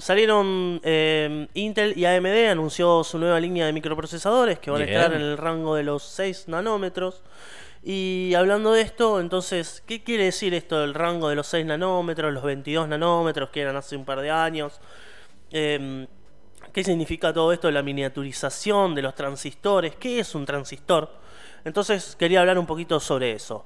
Salieron eh, Intel y AMD anunció su nueva línea de microprocesadores que van a estar en el rango de los 6 nanómetros. Y hablando de esto, entonces, ¿qué quiere decir esto del rango de los 6 nanómetros, los 22 nanómetros que eran hace un par de años? Em, ¿Qué significa todo esto de la miniaturización de los transistores? ¿Qué es un transistor? Entonces quería hablar un poquito sobre eso.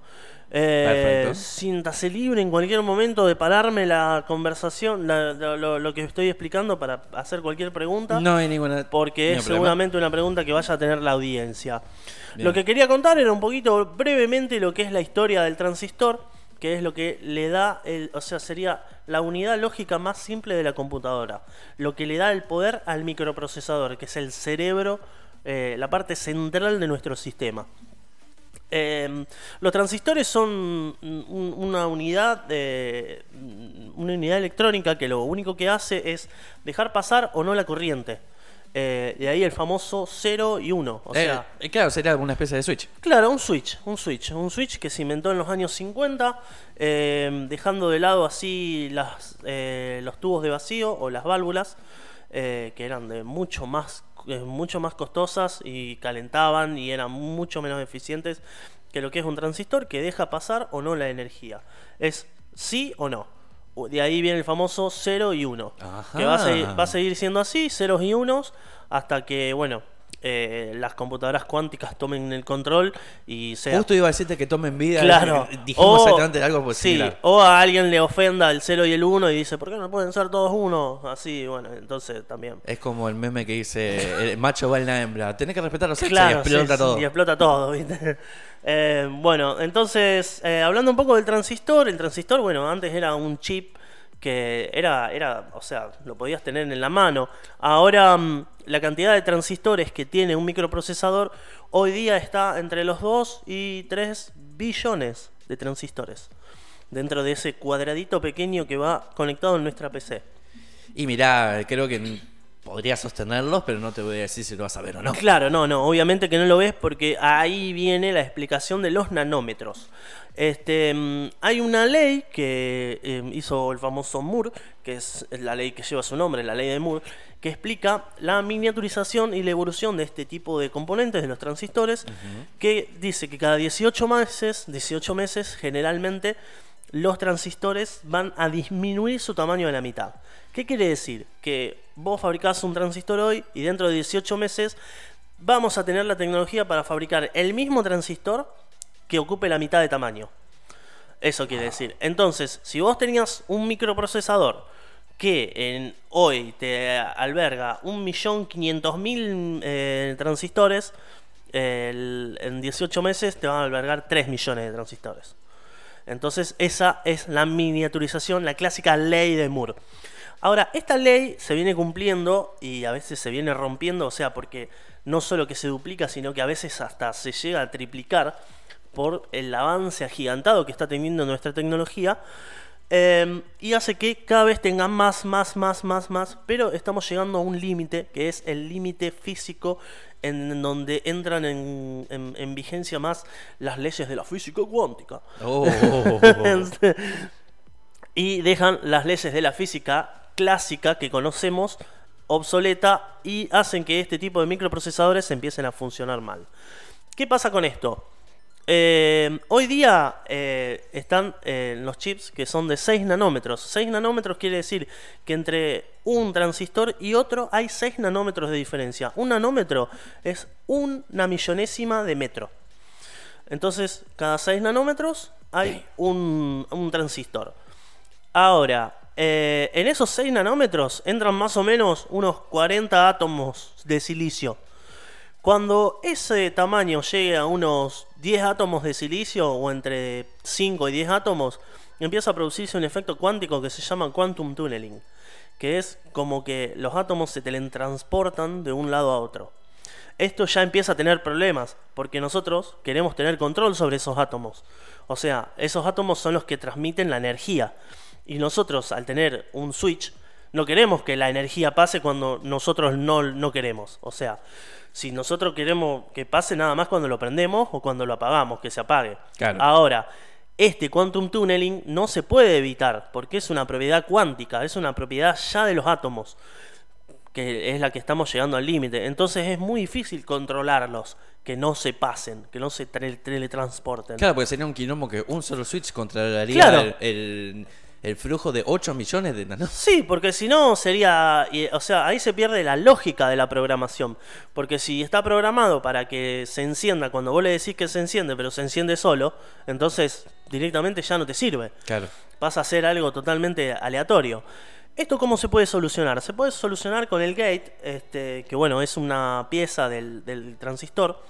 Eh. Siéntase libre en cualquier momento de pararme la conversación, la- lo, que estoy explicando para hacer cualquier pregunta. No hay ninguna. Porque es problema. seguramente una pregunta que vaya a tener la audiencia. Bien. Lo que quería contar era un poquito brevemente lo que es la historia del transistor, que es lo que le da, el, o sea, sería la unidad lógica más simple de la computadora. Lo que le da el poder al microprocesador, que es el cerebro, eh, la parte central de nuestro sistema. Eh, los transistores son un- una unidad de, una unidad electrónica que lo único que hace es dejar pasar o no la corriente. Eh, de ahí el famoso 0 y 1. O Eh, sea, eh, claro, sería una especie de switch. Claro, un switch, un switch, un switch que se inventó en los años 50, eh, dejando de lado así las, eh, los tubos de vacío o las válvulas, que eran de mucho más, mucho más costosas y calentaban y eran mucho menos eficientes que lo que es un transistor que deja pasar o no la energía. Es sí o no. De ahí viene el famoso 0 y 1. Que va a, seguir, va a seguir siendo así, ceros y unos, hasta que, bueno, eh, las computadoras cuánticas tomen el control y sea. Justo iba a decirte que tomen vida. Claro. eh, Dijimos O- exactamente algo pues, sí, o a alguien le ofenda el 0 y el 1 y dice, ¿por qué no pueden ser todos uno? Así, bueno, entonces también. Es como el meme que dice: el macho va a la hembra. Tenés que respetar los sexos Claro, y explota sí, todo. y explota todo, ¿viste? Eh, bueno, entonces, eh, hablando un poco del transistor, el transistor, bueno, antes era un chip que era, era, o sea, lo podías tener en la mano. Ahora, mm, la cantidad de transistores que tiene un microprocesador hoy día está entre los 2 y 3 billones de transistores. Dentro de ese cuadradito pequeño que va conectado en nuestra PC. Y mirá, creo que podría sostenerlos, pero no te voy a decir si lo vas a ver o no. Claro, no, no, obviamente que no lo ves porque ahí viene la explicación de los nanómetros. Este, mm, hay una ley que eh, hizo el famoso Moore, que es la ley que lleva su nombre, la ley de Moore, que explica la miniaturización y la evolución de este tipo de componentes de los transistores, que dice que cada 18 meses, 18 meses generalmente los transistores van a disminuir su tamaño a la mitad. ¿Qué quiere decir? Que vos fabricás un transistor hoy y dentro de 18 meses vamos a tener la tecnología para fabricar el mismo transistor que ocupe la mitad de tamaño. Eso quiere decir. Entonces, si vos tenías un microprocesador que hoy te alberga 1.500.000 eh, transistores, en 18 meses te van a albergar 3 millones de transistores. Entonces, esa es la miniaturización, la clásica ley de Moore. Ahora, esta ley se viene cumpliendo y a veces se viene rompiendo, o sea, porque no solo que se duplica, sino que a veces hasta se llega a triplicar por el avance agigantado que está teniendo nuestra tecnología. eh, y hace que cada vez tengan más, más, más, más, más. Pero estamos llegando a un límite, que es el límite físico, en donde entran en, en- en vigencia más las leyes de la física cuántica. Oh. y dejan las leyes de la física clásica que conocemos obsoleta y hacen que este tipo de microprocesadores empiecen a funcionar mal. ¿Qué pasa con esto? Eh, hoy día eh, están eh, los chips que son de 6 nanómetros. 6 nanómetros quiere decir que entre un transistor y otro hay 6 nanómetros de diferencia. Un nanómetro es una millonésima de metro. Entonces, cada 6 nanómetros hay un, un transistor. Ahora, eh, en esos 6 nanómetros entran más o menos unos 40 átomos de silicio. Cuando ese tamaño llegue a unos 10 átomos de silicio o entre 5 y 10 átomos, empieza a producirse un efecto cuántico que se llama quantum tunneling, que es como que los átomos se teletransportan de un lado a otro. Esto ya empieza a tener problemas, porque nosotros queremos tener control sobre esos átomos. O sea, esos átomos son los que transmiten la energía. Y nosotros, al tener un switch, no queremos que la energía pase cuando nosotros no, no queremos. O sea, si nosotros queremos que pase nada más cuando lo prendemos o cuando lo apagamos, que se apague. Claro. Ahora, Este quantum tunneling no se puede evitar porque es una propiedad cuántica, es una propiedad ya de los átomos, que es la que estamos llegando al límite. Entonces es muy difícil controlarlos, que no se pasen, que no se tele- teletransporten. Claro, porque sería un quilombo que un solo switch controlaría Claro. el, el- el flujo de 8 millones de nanos. Sí, porque si no sería, o sea, ahí se pierde la lógica de la programación, porque si está programado para que se encienda cuando vos le decís que se enciende, pero se enciende solo, entonces directamente ya no te sirve. Claro. pasa a ser algo totalmente aleatorio. ¿Esto cómo se puede solucionar? Se puede solucionar con el gate, este, que bueno, es una pieza del, del transistor,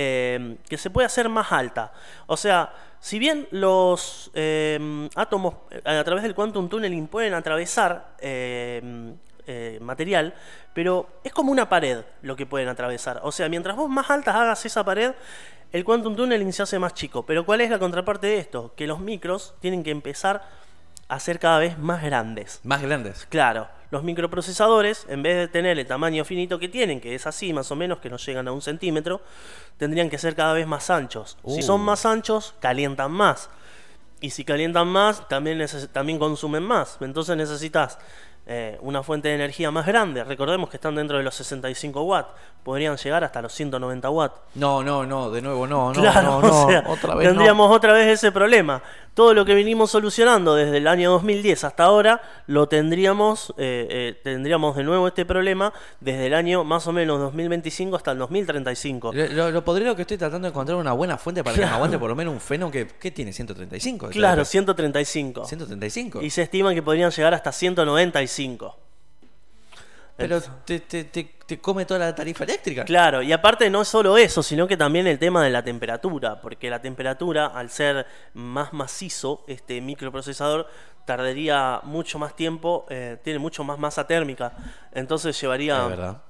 eh, que se puede hacer más alta. O sea, si bien los eh, átomos a través del quantum tunneling pueden atravesar eh, eh, material, pero es como una pared lo que pueden atravesar. O sea, mientras vos más altas hagas esa pared, el quantum tunneling se hace más chico. Pero ¿cuál es la contraparte de esto? Que los micros tienen que empezar a ser cada vez más grandes. Más grandes. Claro, los microprocesadores, en vez de tener el tamaño finito que tienen, que es así más o menos, que no llegan a un centímetro, tendrían que ser cada vez más anchos. Si Uh. son más anchos, calientan más. Y si calientan más, también, consumen más. Entonces necesitas eh, una fuente de energía más grande. Recordemos que están dentro de los 65 watts. Podrían llegar hasta los 190 watts. No, no, no, de nuevo no, no, Claro, no, no, o sea, otra vez no. tendríamos otra vez ese problema. Todo lo que venimos solucionando desde el año 2010 hasta ahora, lo tendríamos, eh, eh, tendríamos de nuevo este problema desde el año más o menos 2025 hasta el 2035. Lo, lo, lo podrido que estoy tratando de encontrar una buena fuente para que me aguante por lo menos un feno que, ¿qué tiene? 135. Claro, 135. 135. Y se estima que podrían llegar hasta 195. Pero te, te, te, te come toda la tarifa eléctrica. Claro, y aparte no es solo eso, sino que también el tema de la temperatura, porque la temperatura, al ser más macizo, este microprocesador tardaría mucho más tiempo, eh, tiene mucho más masa térmica, entonces llevaría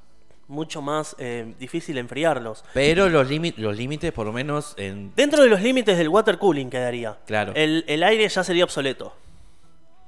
mucho más eh, difícil enfriarlos. Pero los, límites los límites, por lo menos en... Dentro de los límites del water cooling quedaría. Claro. El, el aire ya sería obsoleto.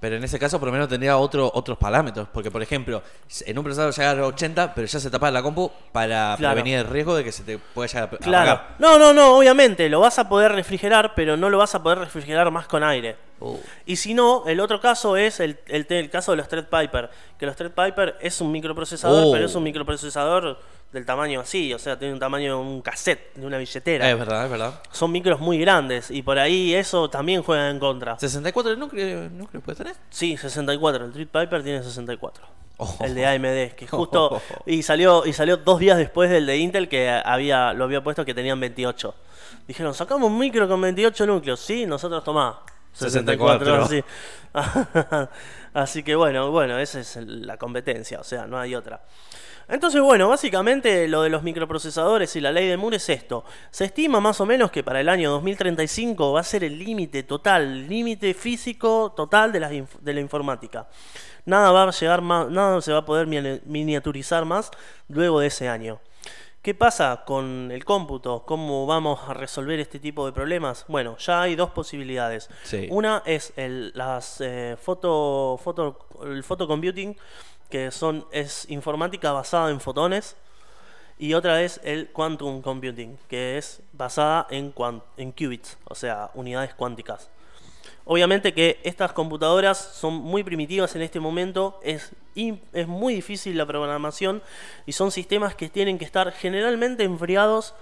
Pero en ese caso por lo menos tendría otro, otros parámetros. Porque, por ejemplo, en un procesador llega a los 80, pero ya se tapa la compu para Claro. prevenir el riesgo de que se te pueda llegar a Claro. apagar. No, no, no, obviamente, lo vas a poder refrigerar, pero no lo vas a poder refrigerar más con aire. Uh. Y si no, el otro caso es el, el, el caso de los Threadpiper. Que los Threadpiper es un microprocesador, pero es un microprocesador del tamaño así, o sea, tiene un tamaño de un cassette, de una billetera. Es verdad, es verdad. Son micros muy grandes y por ahí eso también juega en contra. 64 núcleos núcleo puedes tener. Sí, 64. El Threadpiper tiene 64. Oh. El de AMD, que justo y salió y salió dos días después del de Intel que había lo había puesto que tenían 28. Dijeron, sacamos un micro con 28 núcleos. Sí, nosotros tomá. 64. sí. Así que bueno, bueno, esa es la competencia, o sea, no hay otra. Entonces, bueno, básicamente lo de los microprocesadores y la ley de Moore es esto. Se estima más o menos que para el año 2035 va a ser el límite total, límite físico total de la, de la informática. Nada va a llegar más, nada se va a poder mini- miniaturizar más luego de ese año. ¿Qué pasa con el cómputo? ¿Cómo vamos a resolver este tipo de problemas? Bueno, ya hay dos posibilidades. Sí. Una es el, las eh, foto, foto, el photocomputing, que son, es informática basada en fotones. Y otra es el quantum computing, que es basada en, en qubits, o sea, unidades cuánticas. Obviamente que estas computadoras son muy primitivas en este momento, es, es muy difícil la programación y son sistemas que tienen que estar generalmente enfriados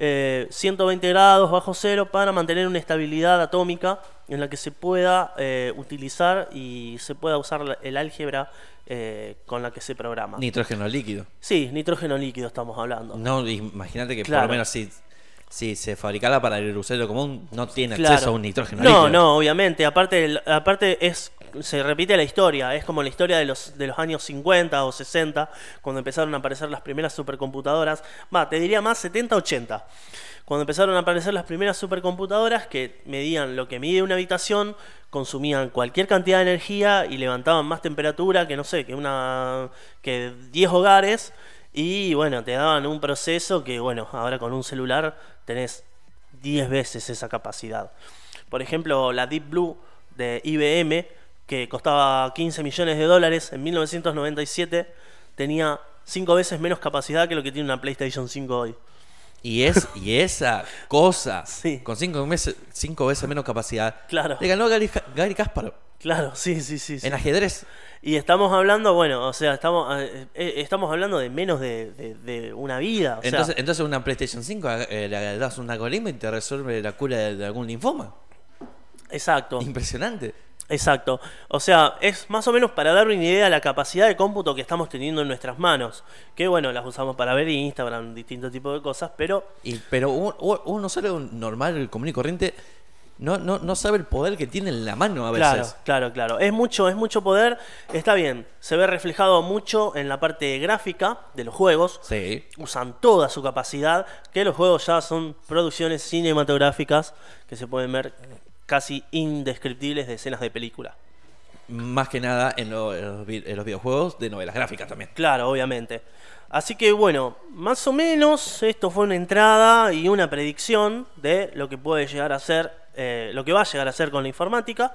eh, 120 grados bajo cero para mantener una estabilidad atómica en la que se pueda eh, utilizar y se pueda usar el álgebra eh, con la que se programa. Nitrógeno líquido. Sí, nitrógeno líquido estamos hablando. No, imagínate que por lo menos si, si se fabricara para el usuario común, no tiene Claro. acceso a un nitrógeno No, líquido. no, obviamente. Aparte, aparte es se repite la historia. Es como la historia de los, de los años 50 o 60, cuando empezaron a aparecer las primeras supercomputadoras. Va, te diría más 70, 80. Cuando empezaron a aparecer las primeras supercomputadoras que medían lo que mide una habitación, consumían cualquier cantidad de energía y levantaban más temperatura que no sé, que una que 10 hogares y bueno, te daban un proceso que bueno, ahora con un celular tenés 10 veces esa capacidad. Por ejemplo, la Deep Blue de IBM, que costaba 15 millones de dólares en 1997, tenía 5 veces menos capacidad que lo que tiene una PlayStation 5 hoy. Y, es, y esa cosa, Sí. con cinco, meses, cinco veces menos capacidad, Claro. le ganó Gary, Gary Kasparov Claro, sí, sí, sí. sí. en ajedrez. Y estamos hablando, bueno, o sea, estamos, eh, eh, estamos hablando de menos de, de- de una vida. O sea, Entonces, entonces una PlayStation 5 eh, le das un algoritmo y te resuelve la cura de, de algún linfoma. exacto. Impresionante. Exacto. O sea, es más o menos para dar una idea de la capacidad de cómputo que estamos teniendo en nuestras manos. Que bueno, las usamos para ver Instagram, distintos tipos de cosas, pero Y, pero un- un- uno solo un normal, común y corriente, no, no, no sabe el poder que tiene en la mano a claro, veces. claro, claro. Es mucho, es mucho poder. Está bien. Se ve reflejado mucho en la parte gráfica de los juegos. Sí. Usan toda su capacidad. Que los juegos ya son producciones cinematográficas que se pueden ver casi indescriptibles de escenas de película. Más que nada en, lo- en los, vi- en los videojuegos de novelas gráficas también. Claro, obviamente. Así que bueno, más o menos esto fue una entrada y una predicción de lo que puede llegar a ser, eh, lo que va a llegar a ser con la informática.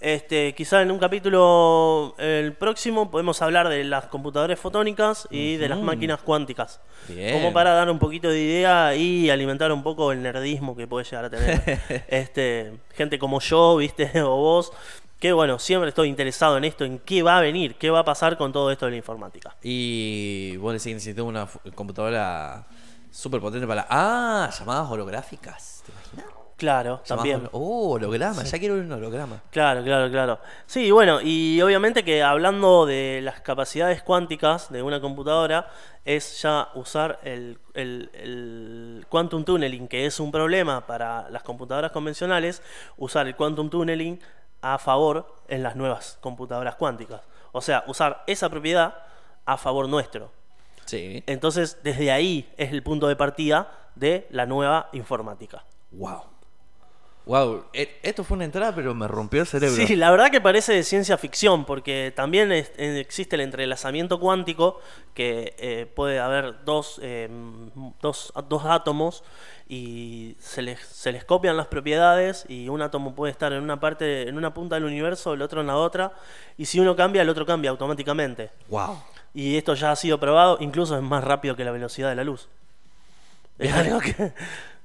Este, quizá en un capítulo el próximo podemos hablar de las computadoras fotónicas y de las máquinas cuánticas. Bien. Como para dar un poquito de idea y alimentar un poco el nerdismo que puede llegar a tener este, gente como yo, viste, o vos. Que bueno, siempre estoy interesado en esto, en qué va a venir, qué va a pasar con todo esto de la informática. Y vos decís que necesitamos una computadora súper potente para... Ah, llamadas holográficas. ¿Te imaginas? Claro, Llamadas también. holo- Oh, holograma. Ya quiero un holograma. Claro, claro, claro. Sí, bueno, y obviamente que hablando de las capacidades cuánticas de una computadora, es ya usar el, el, el quantum tunneling, que es un problema para las computadoras convencionales, usar el quantum tunneling a favor en las nuevas computadoras cuánticas. O sea, usar esa propiedad a favor nuestro. Sí. Entonces, desde ahí es el punto de partida de la nueva informática. Wow. Wow. E- Esto fue una entrada, pero me rompió el cerebro. Sí, la verdad que parece de ciencia ficción, porque también es- existe el entrelazamiento cuántico, que eh, puede haber dos, eh, dos, dos átomos y se les, se les copian las propiedades y un átomo puede estar en una parte, en una punta del universo, el otro en la otra, y si uno cambia, el otro cambia automáticamente. Wow. Y esto ya ha sido probado, incluso es más rápido que la velocidad de la luz. Es algo que,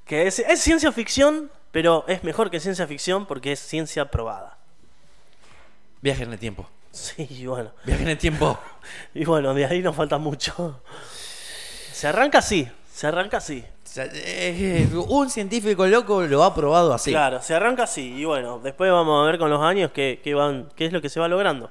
que es, es ciencia ficción, pero es mejor que ciencia ficción porque es ciencia probada. Viaje en el tiempo. Sí, y bueno. Viaje en el tiempo. Y bueno, de ahí nos falta mucho. Se arranca así, se arranca así. Eh, un científico loco lo ha probado así. Claro, se arranca así. Y bueno, después vamos a ver con los años qué, qué van, qué es lo que se va logrando.